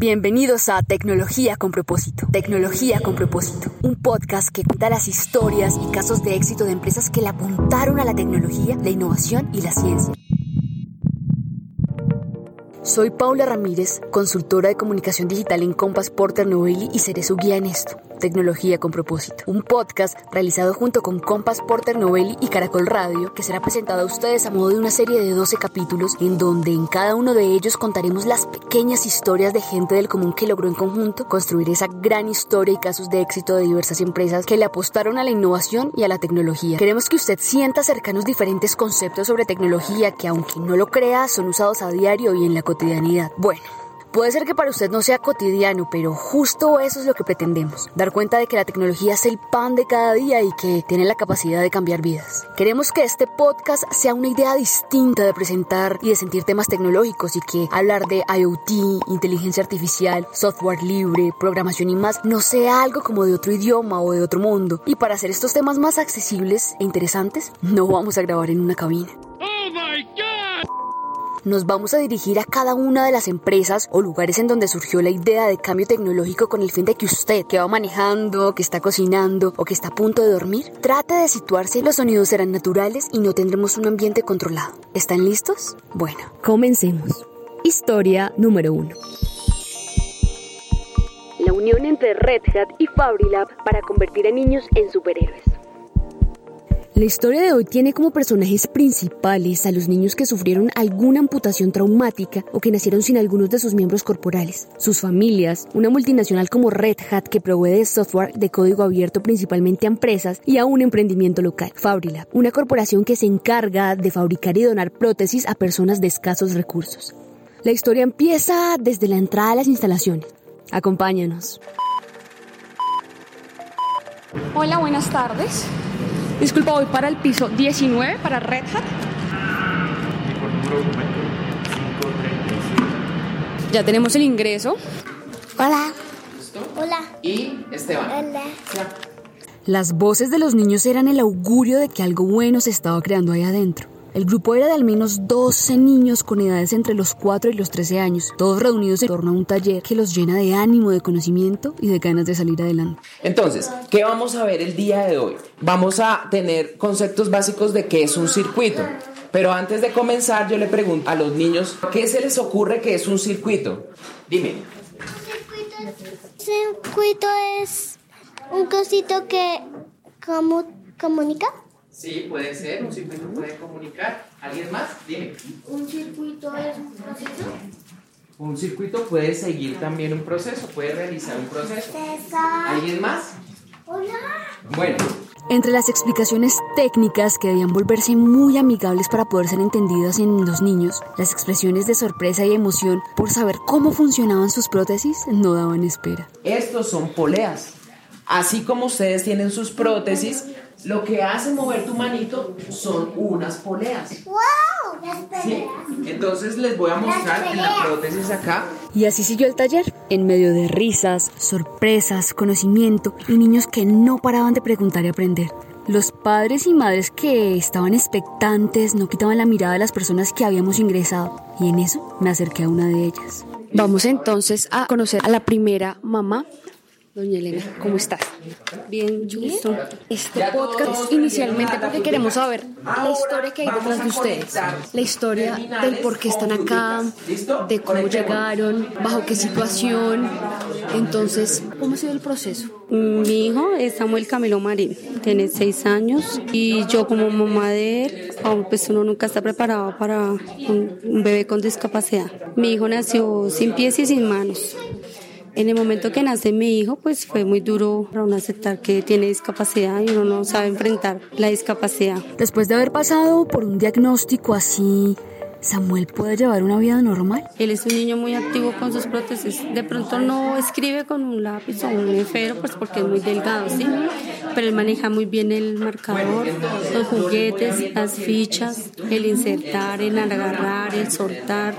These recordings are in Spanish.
Bienvenidos a Tecnología con propósito. Tecnología con propósito. Un podcast que cuenta las historias y casos de éxito de empresas que le apuntaron a la tecnología, la innovación y la ciencia. Soy Paula Ramírez, consultora de comunicación digital en Compass Porter Novelli y seré su guía en esto. Tecnología con propósito. Un podcast realizado junto con Compass Porter Novelli y Caracol Radio que será presentado a ustedes a modo de una serie de 12 capítulos en donde en cada uno de ellos contaremos las pequeñas historias de gente del común que logró en conjunto construir esa gran historia y casos de éxito de diversas empresas que le apostaron a la innovación y a la tecnología. Queremos que usted sienta cercanos diferentes conceptos sobre tecnología que aunque no lo crea son usados a diario y en la cotidianidad. Bueno. Puede ser que para usted no sea cotidiano, pero justo eso es lo que pretendemos. Dar cuenta de que la tecnología es el pan de cada día y que tiene la capacidad de cambiar vidas. Queremos que este podcast sea una idea distinta de presentar y de sentir temas tecnológicos y que hablar de IoT, inteligencia artificial, software libre, programación y más no sea algo como de otro idioma o de otro mundo. Y para hacer estos temas más accesibles e interesantes, no vamos a grabar en una cabina. Nos vamos a dirigir a cada una de las empresas o lugares en donde surgió la idea de cambio tecnológico con el fin de que usted, que va manejando, que está cocinando o que está a punto de dormir, trate de situarse. Los sonidos serán naturales y no tendremos un ambiente controlado. ¿Están listos? Bueno, comencemos. Historia número uno. La unión entre Red Hat y Fabrilab para convertir a niños en superhéroes. La historia de hoy tiene como personajes principales a los niños que sufrieron alguna amputación traumática o que nacieron sin algunos de sus miembros corporales, sus familias, una multinacional como Red Hat que provee software de código abierto principalmente a empresas y a un emprendimiento local, Fabrilab, una corporación que se encarga de fabricar y donar prótesis a personas de escasos recursos. La historia empieza desde la entrada a las instalaciones. Acompáñanos. Hola, buenas tardes. Disculpa, voy para el piso 19, para Red Hat. Ya tenemos el ingreso. Hola. Hola. Y Esteban. Hola. Las voces de los niños eran el augurio de que algo bueno se estaba creando ahí adentro. El grupo era de al menos 12 niños con edades entre los 4 y los 13 años, todos reunidos en torno a un taller que los llena de ánimo, de conocimiento y de ganas de salir adelante. Entonces, ¿qué vamos a ver el día de hoy? Vamos a tener conceptos básicos de qué es un circuito. Pero antes de comenzar, yo le pregunto a los niños, ¿qué se les ocurre que es un circuito? Dime. Circuito es un cosito que comunica. Sí, puede ser, un circuito puede comunicar. ¿Alguien más? Dime. Un circuito es un proceso. Un circuito puede seguir también un proceso, puede realizar un proceso. ¿Alguien más? Hola. Bueno, Entre las explicaciones técnicas que debían volverse muy amigables para poder ser entendidas en los niños, las expresiones de sorpresa y emoción por saber cómo funcionaban sus prótesis no daban espera. estos son poleas. Así como ustedes tienen sus prótesis, lo que hace mover tu manito son unas poleas. ¡Wow! Las ¿sí? Entonces les voy a mostrar en la prótesis acá. Y así siguió el taller, en medio de risas, sorpresas, conocimiento y niños que no paraban de preguntar y aprender. Los padres y madres que estaban expectantes no quitaban la mirada de las personas que habíamos ingresado y en eso me acerqué a una de ellas. Vamos entonces a conocer a la primera mamá. Doña Elena, ¿cómo estás? Bien, listo. Este podcast es inicialmente porque queremos saber la historia que hay detrás de ustedes. La historia del por qué están acá, de cómo llegaron, bajo qué situación. Entonces, ¿cómo ha sido el proceso? Mi hijo es Samuel Camilo Marín, tiene seis años y yo como mamá de él, oh, pues uno nunca está preparado para un bebé con discapacidad. Mi hijo nació sin pies y sin manos. En el momento que nace mi hijo, pues fue muy duro para uno aceptar que tiene discapacidad y uno no sabe enfrentar la discapacidad. Después de haber pasado por un diagnóstico así, ¿Samuel puede llevar una vida normal? Él es un niño muy activo con sus prótesis. De pronto no escribe con un lápiz o un esfero, pues porque es muy delgado, ¿sí? Pero él maneja muy bien el marcador, los juguetes, las fichas, el insertar, el agarrar, el soltar,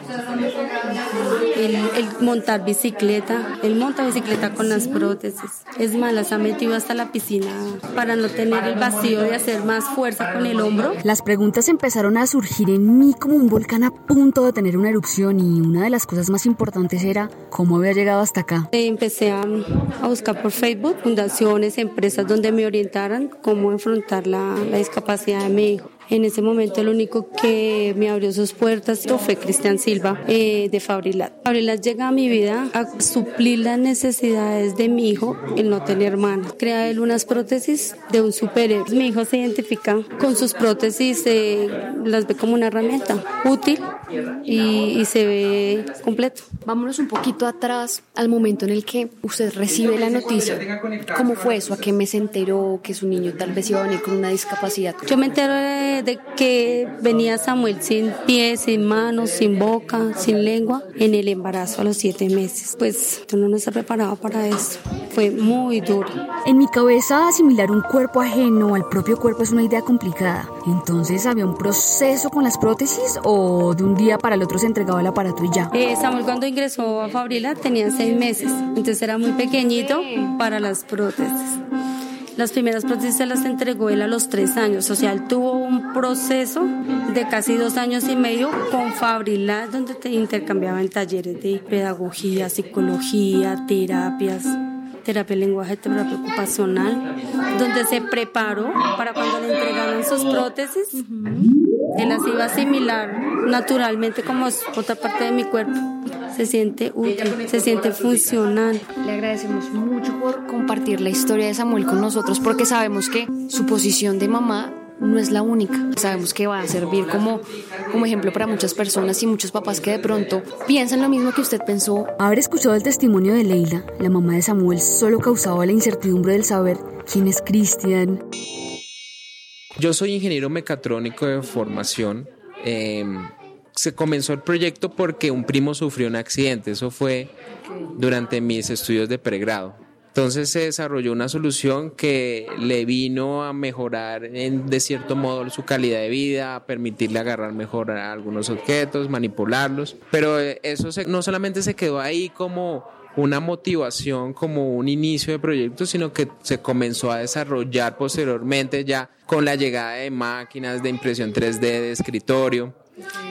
el, el montar bicicleta. Él monta bicicleta con las prótesis. Es más, las ha metido hasta la piscina para no tener el vacío de hacer más fuerza con el hombro. Las preguntas empezaron a surgir en mí como un volcán a punto de tener una erupción y una de las cosas más importantes era cómo había llegado hasta acá. Empecé a, a buscar por Facebook fundaciones, empresas donde me orientaran cómo enfrentar la, la discapacidad de mi hijo. En ese momento el único que me abrió sus puertas fue Cristian Silva eh, de Fabrilat. Fabrilat llega a mi vida a suplir las necesidades de mi hijo, el no tener manos. Crea él unas prótesis de un superhéroe. Mi hijo se identifica con sus prótesis, eh, las ve como una herramienta útil y, y se ve completo. Vámonos un poquito atrás al momento en el que usted recibe la noticia. ¿Cómo fue eso? ¿A qué mes se enteró que su niño tal vez iba a venir con una discapacidad? Yo me entero de, de que venía Samuel sin pies, sin manos, sin boca, sin lengua, en el embarazo a los siete meses. Pues uno no está preparado para eso. Fue muy duro. En mi cabeza, asimilar un cuerpo ajeno al propio cuerpo es una idea complicada. Entonces, ¿había un proceso con las prótesis o de un día para el otro se entregaba el aparato y ya? Eh, Samuel cuando ingresó a Fabrila tenía seis meses, entonces era muy pequeñito para las prótesis. Las primeras prótesis se las entregó él a los tres años, o sea, él tuvo un proceso de casi dos años y medio con Fabrilat, donde te intercambiaban talleres de pedagogía, psicología, terapias, terapia lenguaje, terapia ocupacional, donde se preparó para cuando le entregaran sus prótesis, él las iba a asimilar naturalmente como es otra parte de mi cuerpo se siente útil, se siente funcional. Le agradecemos mucho por compartir la historia de Samuel con nosotros porque sabemos que su posición de mamá no es la única. Sabemos que va a servir como, como ejemplo para muchas personas y muchos papás que de pronto piensan lo mismo que usted pensó. Haber escuchado el testimonio de Leila, la mamá de Samuel, solo causaba la incertidumbre del saber quién es Cristian. Yo soy ingeniero mecatrónico de formación. Eh, se comenzó el proyecto porque un primo sufrió un accidente. Eso fue durante mis estudios de pregrado. Entonces se desarrolló una solución que le vino a mejorar en, de cierto modo su calidad de vida, a permitirle agarrar mejor algunos objetos, manipularlos. Pero eso se, no solamente se quedó ahí como una motivación, como un inicio de proyecto, sino que se comenzó a desarrollar posteriormente ya con la llegada de máquinas de impresión 3D de escritorio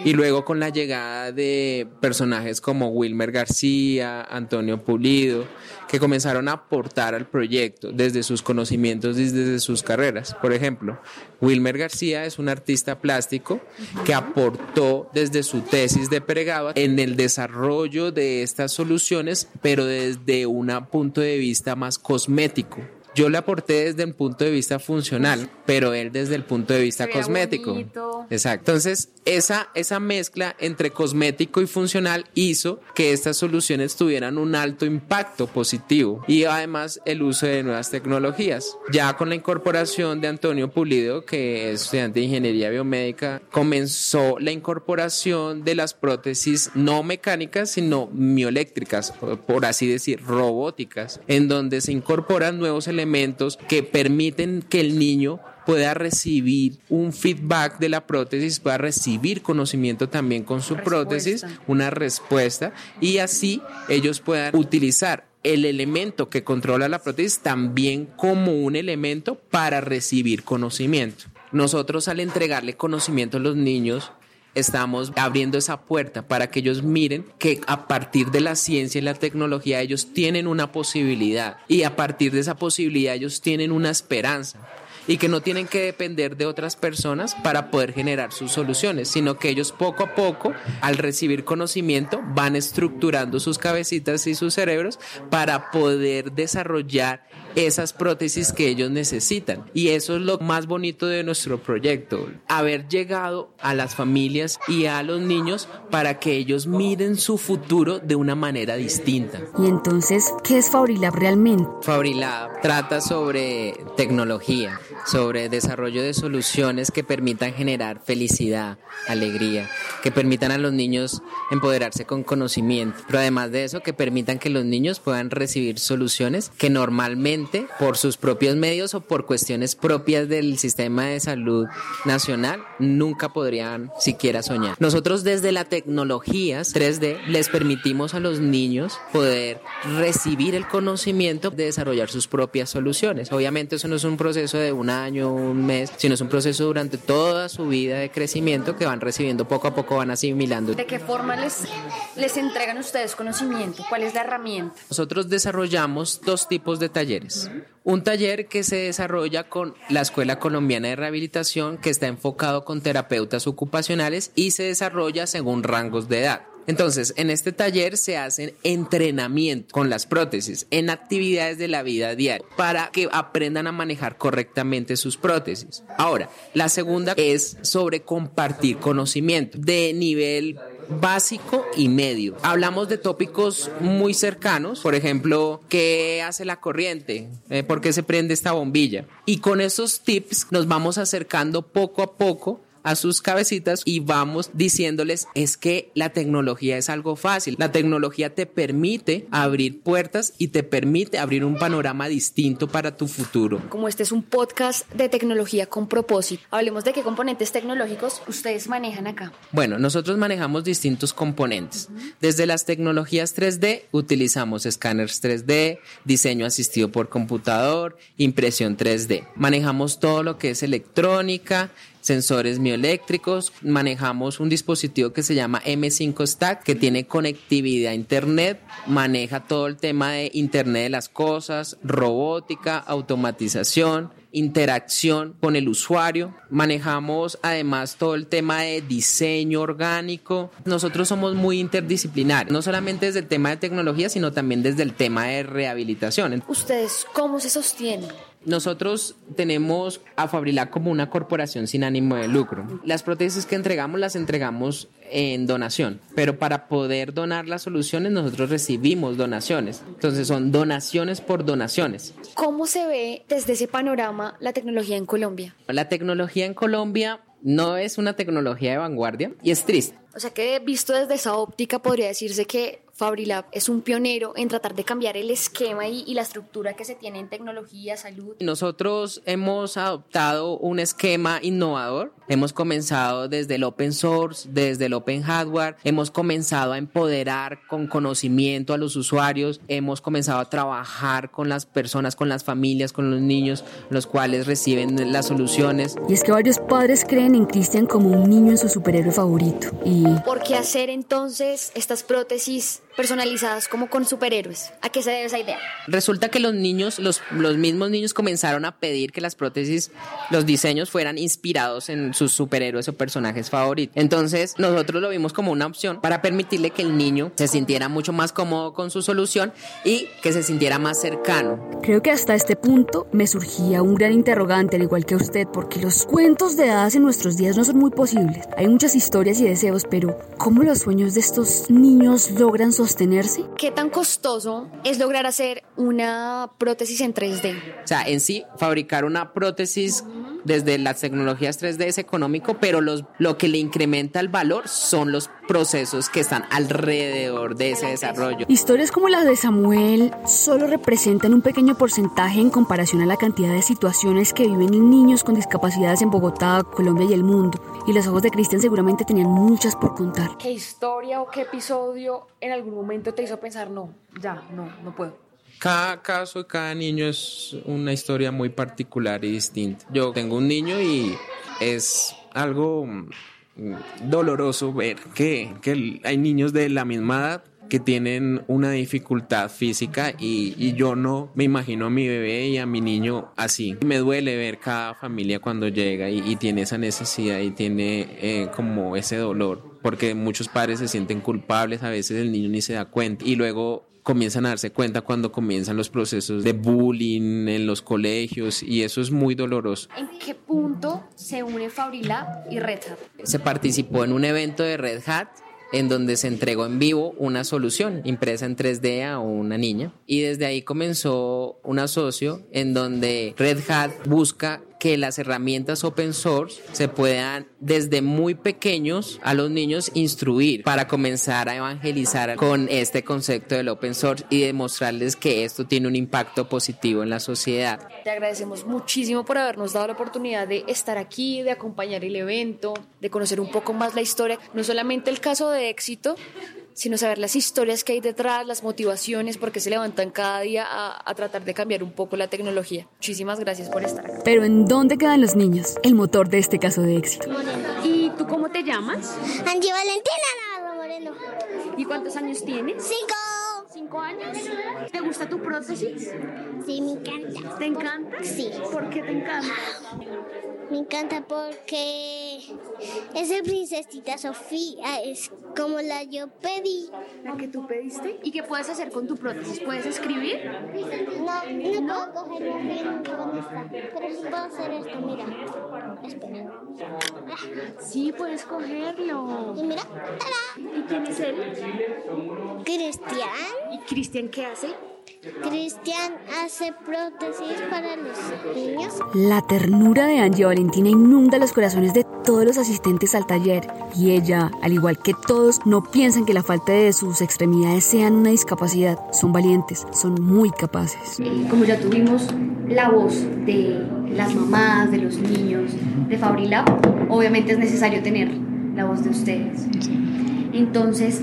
y luego con la llegada de personajes como Wilmer García, Antonio Pulido, que comenzaron a aportar al proyecto desde sus conocimientos y desde sus carreras. Por ejemplo, Wilmer García es un artista plástico que aportó desde su tesis de pregrado en el desarrollo de estas soluciones, pero desde un punto de vista más cosmético. Yo le aporté desde el punto de vista funcional, pero él desde el punto de vista cosmético. Bonito. Exacto. Entonces, esa, esa mezcla entre cosmético y funcional hizo que estas soluciones tuvieran un alto impacto positivo y además el uso de nuevas tecnologías. Ya con la incorporación de Antonio Pulido, que es estudiante de ingeniería biomédica, comenzó la incorporación de las prótesis no mecánicas, sino mioeléctricas, por así decir, robóticas, en donde se incorporan nuevos elementos que permiten que el niño pueda recibir un feedback de la prótesis, pueda recibir conocimiento también con su respuesta. prótesis, una respuesta, y así ellos puedan utilizar el elemento que controla la prótesis también como un elemento para recibir conocimiento. Nosotros al entregarle conocimiento a los niños, estamos abriendo esa puerta para que ellos miren que a partir de la ciencia y la tecnología ellos tienen una posibilidad y a partir de esa posibilidad ellos tienen una esperanza y que no tienen que depender de otras personas para poder generar sus soluciones, sino que ellos poco a poco, al recibir conocimiento, van estructurando sus cabecitas y sus cerebros para poder desarrollar esas prótesis que ellos necesitan. Y eso es lo más bonito de nuestro proyecto, haber llegado a las familias y a los niños para que ellos miren su futuro de una manera distinta. Y entonces, ¿qué es Fabrilab realmente? Fabrilab trata sobre tecnología, sobre desarrollo de soluciones que permitan generar felicidad, alegría, que permitan a los niños empoderarse con conocimiento, pero además de eso que permitan que los niños puedan recibir soluciones que normalmente por sus propios medios o por cuestiones propias del sistema de salud nacional nunca podrían siquiera soñar. Nosotros desde las tecnologías 3D les permitimos a los niños poder recibir el conocimiento de desarrollar sus propias soluciones. Obviamente eso no es un proceso de un año, un mes, sino es un proceso durante toda su vida de crecimiento que van recibiendo poco a poco, van asimilando. ¿De qué forma les, les entregan ustedes conocimiento? ¿Cuál es la herramienta? Nosotros desarrollamos dos tipos de talleres. Un taller que se desarrolla con la Escuela Colombiana de Rehabilitación, que está enfocado con terapeutas ocupacionales y se desarrolla según rangos de edad. Entonces, en este taller se hacen entrenamiento con las prótesis en actividades de la vida diaria para que aprendan a manejar correctamente sus prótesis. Ahora, la segunda es sobre compartir conocimiento de nivel básico y medio. Hablamos de tópicos muy cercanos, por ejemplo, ¿qué hace la corriente? Eh, ¿Por qué se prende esta bombilla? Y con esos tips nos vamos acercando poco a poco a sus cabecitas y vamos diciéndoles es que la tecnología es algo fácil. La tecnología te permite abrir puertas y te permite abrir un panorama distinto para tu futuro. Como este es un podcast de tecnología con propósito, hablemos de qué componentes tecnológicos ustedes manejan acá. Bueno, nosotros manejamos distintos componentes. Desde las tecnologías 3D utilizamos escáneres 3D, diseño asistido por computador, impresión 3D. Manejamos todo lo que es electrónica, sensores mioeléctricos, manejamos un dispositivo que se llama M5 Stack que tiene conectividad a internet, maneja todo el tema de internet de las cosas, robótica, automatización, interacción con el usuario. Manejamos además todo el tema de diseño orgánico. Nosotros somos muy interdisciplinarios, no solamente desde el tema de tecnología, sino también desde el tema de rehabilitación. ¿Ustedes cómo se sostienen? Nosotros tenemos a Fabrilab como una corporación sin ánimo de lucro. Las prótesis que entregamos las entregamos en donación, pero para poder donar las soluciones nosotros recibimos donaciones. Entonces son donaciones por donaciones. ¿Cómo se ve desde ese panorama la tecnología en Colombia? La tecnología en Colombia no es una tecnología de vanguardia y es triste. O sea que visto desde esa óptica podría decirse que Fabrilab es un pionero en tratar de cambiar el esquema y, y, la estructura que se tiene en tecnología, salud. Nosotros hemos adoptado un esquema innovador. Hemos comenzado desde el open source, desde el open hardware. Hemos comenzado a empoderar con conocimiento a los usuarios. Hemos comenzado a trabajar con las personas, con las familias, con los niños, los cuales reciben las soluciones. Y es que varios padres creen en Cristian como un niño en su superhéroe favorito. Y... ¿Por qué hacer entonces estas prótesis personalizadas como con superhéroes. ¿A qué se debe esa idea? Resulta que los niños, los, los mismos niños comenzaron a pedir que las prótesis, los diseños fueran inspirados en sus superhéroes o personajes favoritos. Entonces nosotros lo vimos como una opción para permitirle que el niño se sintiera mucho más cómodo con su solución y que se sintiera más cercano. Creo que hasta este punto me surgía un gran interrogante, al igual que usted, porque los cuentos de hadas en nuestros días no son muy posibles. Hay muchas historias y deseos, pero ¿cómo los sueños de estos niños logran sostenerse? ¿Qué tan costoso es lograr hacer una prótesis en 3D? O sea, en sí, fabricar una prótesis desde las tecnologías 3D es económico, pero los, lo que le incrementa el valor son los procesos que están alrededor de ese desarrollo. Historias como la de Samuel solo representan un pequeño porcentaje en comparación a la cantidad de situaciones que viven niños con discapacidades en Bogotá, Colombia y el mundo. Y los ojos de Cristian seguramente tenían muchas por contar. ¿Qué historia o qué episodio en algún momento te hizo pensar, no, ya, no, no puedo? Cada caso, cada niño es una historia muy particular y distinta. Yo tengo un niño y es algo mm, doloroso ver que, que hay niños de la misma edad que tienen una dificultad física y, y, yo no me imagino a mi bebé y a mi niño así. Me duele ver cada familia cuando llega y, y tiene esa necesidad y tiene eh, como ese dolor, porque muchos padres se sienten culpables, a veces el niño ni se da cuenta y luego comienzan a darse cuenta cuando comienzan los procesos de bullying en los colegios y eso es muy doloroso. ¿En qué punto se une Fabrila y Red Hat? Se participó en un evento de Red Hat en donde se entregó en vivo una solución impresa en 3D a una niña y desde ahí comenzó un asocio en donde Red Hat busca que las herramientas open source se puedan desde muy pequeños a los niños instruir para comenzar a evangelizar con este concepto del open source y demostrarles que esto tiene un impacto positivo en la sociedad. Te agradecemos muchísimo por habernos dado la oportunidad de estar aquí, de acompañar el evento, de conocer un poco más la historia, no solamente el caso de éxito, sino saber las historias que hay detrás, las motivaciones, por qué se levantan cada día a, a, tratar de cambiar un poco la tecnología. Muchísimas gracias por estar acá. Pero ¿en dónde quedan los niños? El motor de este caso de éxito. ¿Y tú cómo te llamas? Angie Valentina Navarro Moreno. ¿Y cuántos años tienes? Cinco. ¿Cinco años? ¿Te gusta tu prótesis? Sí, me encanta. ¿Te encanta? Sí. ¿Por qué te encanta? Me encanta porque es de princesita Sofía, es como la yo pedí. ¿La que tú pediste? ¿Y qué puedes hacer con tu prótesis? ¿Puedes escribir? No, no, no, puedo cogerlo bien dónde está, pero sí puedo hacer esto, mira. Espera. Sí, puedes cogerlo. Y mira. ¿Y quién es él? Cristian. ¿Y Cristian qué hace? Cristian hace prótesis para los niños. La ternura de Angie Valentina inunda los corazones de todos los asistentes al taller y ella, al igual que todos, no piensan que la falta de sus extremidades sean una discapacidad. Son valientes, son muy capaces. Como ya tuvimos la voz de las mamás, de los niños, de Fabrilab, obviamente es necesario tener la voz de ustedes. Entonces,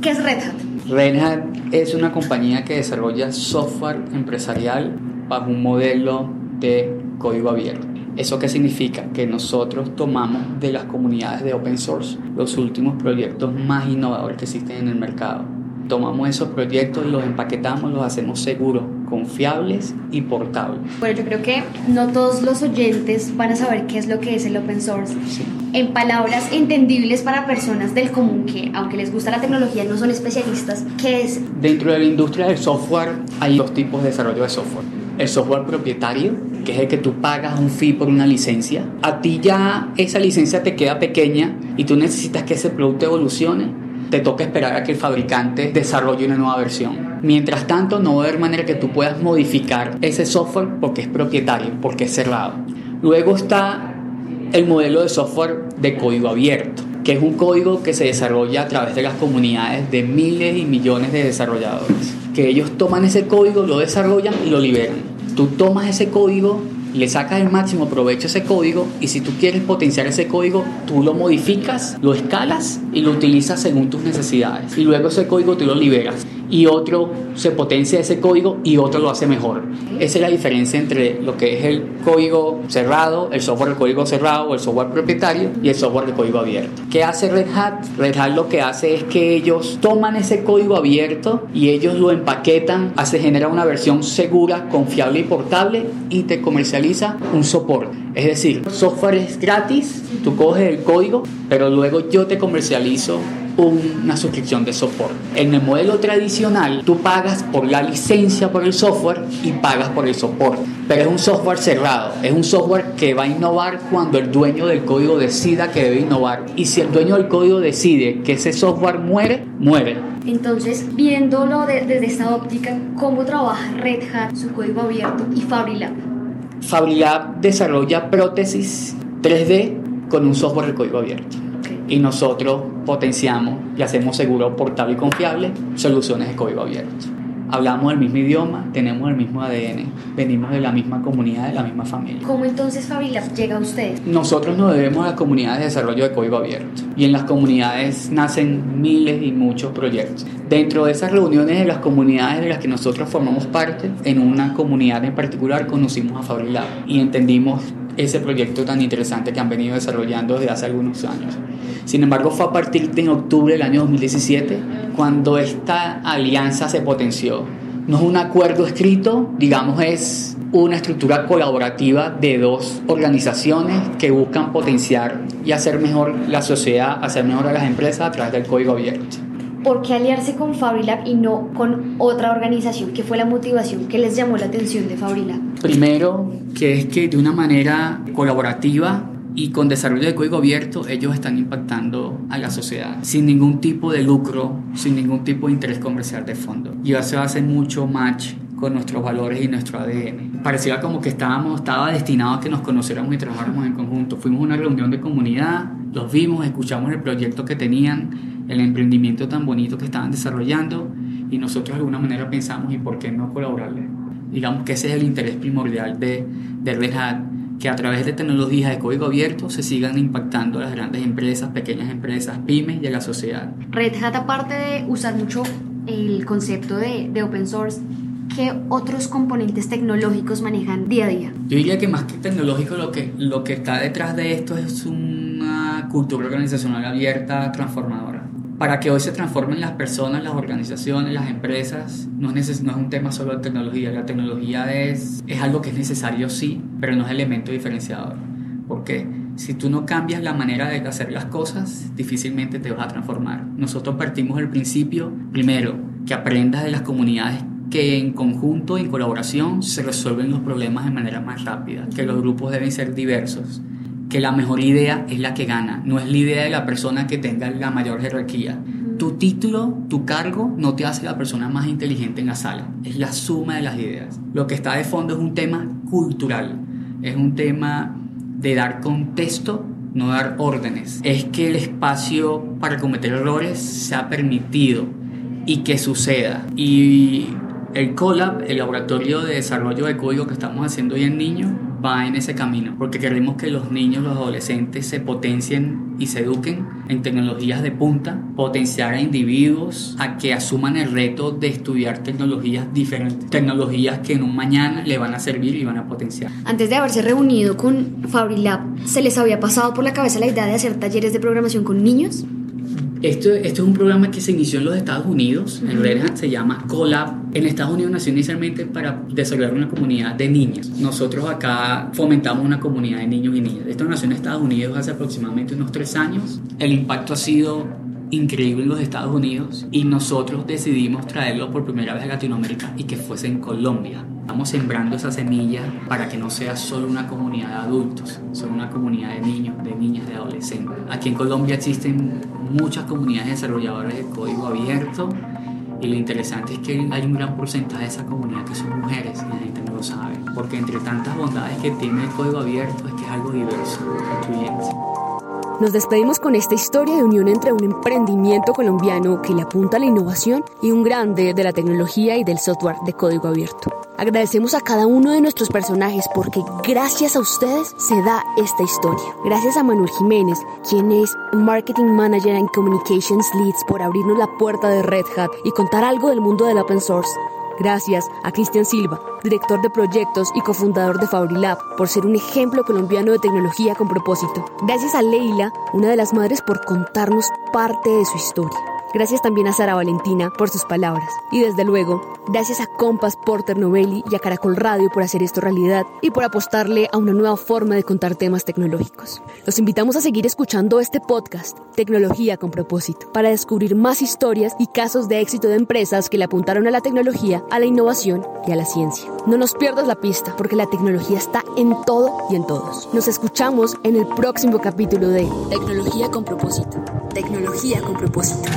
¿qué es Red Hat? Red Hat es una compañía que desarrolla software empresarial bajo un modelo de código abierto. ¿Eso qué significa? Que nosotros tomamos de las comunidades de open source los últimos proyectos más innovadores que existen en el mercado. Tomamos esos proyectos y los empaquetamos, los hacemos seguros, confiables y portables. Bueno, yo creo que no todos los oyentes van a saber qué es lo que es el open source. Sí. En palabras entendibles para personas del común que, aunque les gusta la tecnología, no son especialistas, ¿qué es? Dentro de la industria del software hay dos tipos de desarrollo de software. El software propietario, que es el que tú pagas un fee por una licencia. A ti ya esa licencia te queda pequeña y tú necesitas que ese producto evolucione te toca esperar a que el fabricante desarrolle una nueva versión. Mientras tanto, no va a haber manera que tú puedas modificar ese software porque es propietario, porque es cerrado. Luego está el modelo de software de código abierto, que es un código que se desarrolla a través de las comunidades de miles y millones de desarrolladores, que ellos toman ese código, lo desarrollan y lo liberan. Tú tomas ese código le sacas el máximo provecho a ese código y si tú quieres potenciar ese código, tú lo modificas, lo escalas y lo utilizas según tus necesidades. Y luego ese código tú lo liberas y otro se potencia ese código y otro lo hace mejor. Esa es la diferencia entre lo que es el código cerrado, el software de código cerrado o el software propietario y el software de código abierto. ¿Qué hace Red Hat? Red Hat lo que hace es que ellos toman ese código abierto y ellos lo empaquetan, se genera una versión segura, confiable y portable y te comercializa un soporte. Es decir, software es gratis, tú coges el código, pero luego yo te comercializo una suscripción de soporte. En el modelo tradicional, tú pagas por la licencia por el software y pagas por el soporte. Pero es un software cerrado, es un software que va a innovar cuando el dueño del código decida que debe innovar. Y si el dueño del código decide que ese software muere, muere. Entonces, viéndolo de, desde esta óptica, ¿cómo trabaja Red Hat, su código abierto y Fabrilab? Fabrilab desarrolla prótesis 3D con un software de código abierto y nosotros potenciamos y hacemos seguro, portable y confiable soluciones de código abierto. Hablamos el mismo idioma, tenemos el mismo ADN, venimos de la misma comunidad, de la misma familia. ¿Cómo entonces Fabilab llega a ustedes? Nosotros nos debemos a las comunidades de desarrollo de código abierto y en las comunidades nacen miles y muchos proyectos. Dentro de esas reuniones de las comunidades de las que nosotros formamos parte, en una comunidad en particular conocimos a Fabilab y entendimos ese proyecto tan interesante que han venido desarrollando desde hace algunos años. Sin embargo, fue a partir de octubre del año 2017 cuando esta alianza se potenció. No es un acuerdo escrito, digamos, es una estructura colaborativa de dos organizaciones que buscan potenciar y hacer mejor la sociedad, hacer mejor a las empresas a través del código abierto. ¿Por qué aliarse con Fabrilab y no con otra organización? ¿Qué fue la motivación que les llamó la atención de Fabrilab? Primero, que es que de una manera colaborativa y con desarrollo de código abierto ellos están impactando a la sociedad sin ningún tipo de lucro, sin ningún tipo de interés comercial de fondo. Y eso hace mucho match con nuestros valores y nuestro ADN. Parecía como que estábamos, estaba destinado a que nos conociéramos y trabajáramos en conjunto. Fuimos a una reunión de comunidad, los vimos, escuchamos el proyecto que tenían, el emprendimiento tan bonito que estaban desarrollando y nosotros de alguna manera pensamos, ¿y por qué no colaborarle? Digamos que ese es el interés primordial de, de Red Hat que a través de tecnologías de código abierto se sigan impactando a las grandes empresas, pequeñas empresas, pymes y a la sociedad. Red Hat, aparte de usar mucho el concepto de, de open source, ¿qué otros componentes tecnológicos manejan día a día? Yo diría que más que tecnológico, lo que, lo que está detrás de esto es una cultura organizacional abierta, transformadora para que hoy se transformen las personas, las organizaciones, las empresas, no es, no un tema solo de tecnología. La tecnología es, es algo que es necesario, sí, pero no es elemento diferenciador. Porque si tú no cambias la manera de hacer las cosas, difícilmente te vas a transformar. Nosotros partimos del principio, primero, que aprendas de las comunidades que en conjunto, en colaboración, se resuelven los problemas de manera más rápida, que los grupos deben ser diversos, que la mejor idea es la que gana, no es la idea de la persona que tenga la mayor jerarquía. Tu título, tu cargo, no te hace la persona más inteligente en la sala, es la suma de las ideas. Lo que está de fondo es un tema cultural, es un tema de dar contexto, no dar órdenes. Es que el espacio para cometer errores sea permitido y que suceda. Y el CoLab, el laboratorio de desarrollo de código que estamos haciendo hoy en niños, va en ese camino, porque queremos que los niños, los adolescentes se potencien y se eduquen en tecnologías de punta, potenciar a individuos a que asuman el reto de estudiar tecnologías diferentes, tecnologías que en un mañana le van a servir y van a potenciar. Antes de haberse reunido con Fabrilab, ¿se les había pasado por la cabeza la idea de hacer talleres de programación con niños? Esto, esto es un programa que se inició en los Estados Unidos, en Red Hat, se llama Colab. En Estados Unidos nació inicialmente para desarrollar una comunidad de niños. Nosotros acá fomentamos una comunidad de niños y niñas. Esto nació en Estados Unidos hace aproximadamente unos tres años. El impacto ha sido increíble en los Estados Unidos y nosotros decidimos traerlo por primera vez a Latinoamérica y que fuese en Colombia. Estamos sembrando esa semilla para que no sea solo una comunidad de adultos, sino una comunidad de niños, de niñas, de adolescentes. Aquí en Colombia existen muchas comunidades desarrolladoras de código abierto y lo interesante es que hay un gran porcentaje de esa comunidad que son mujeres y la gente no lo sabe, porque entre tantas bondades que tiene el código abierto es que es algo diverso, incluyente. Nos despedimos con esta historia de unión entre un emprendimiento colombiano que le apunta a la innovación y un grande de la tecnología y del software de código abierto. Agradecemos a cada uno de nuestros personajes porque gracias a ustedes se da esta historia. Gracias a Manuel Jiménez, quien es Marketing Manager and Communications Leads, por abrirnos la puerta de Red Hat y contar algo del mundo del open source. Gracias a Cristian Silva, director de proyectos y cofundador de Fabrilab, por ser un ejemplo colombiano de tecnología con propósito. Gracias a Leila, una de las madres, por contarnos parte de su historia. Gracias también a Sara Valentina por sus palabras. Y desde luego, gracias a Compass Porter Novelli y a Caracol Radio por hacer esto realidad y por apostarle a una nueva forma de contar temas tecnológicos. Los invitamos a seguir escuchando este podcast, Tecnología con propósito, para descubrir más historias y casos de éxito de empresas que le apuntaron a la tecnología, a la innovación y a la ciencia. No nos pierdas la pista, porque la tecnología está en todo y en todos. Nos escuchamos en el próximo capítulo de Tecnología con propósito. Tecnología con propósito.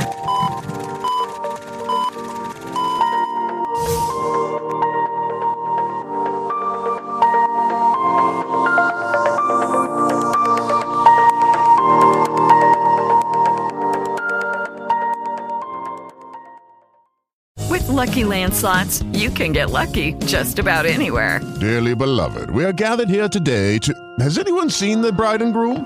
With Lucky Land slots, you can get lucky just about anywhere. Dearly beloved, we are gathered here today to. Has anyone seen the bride and groom?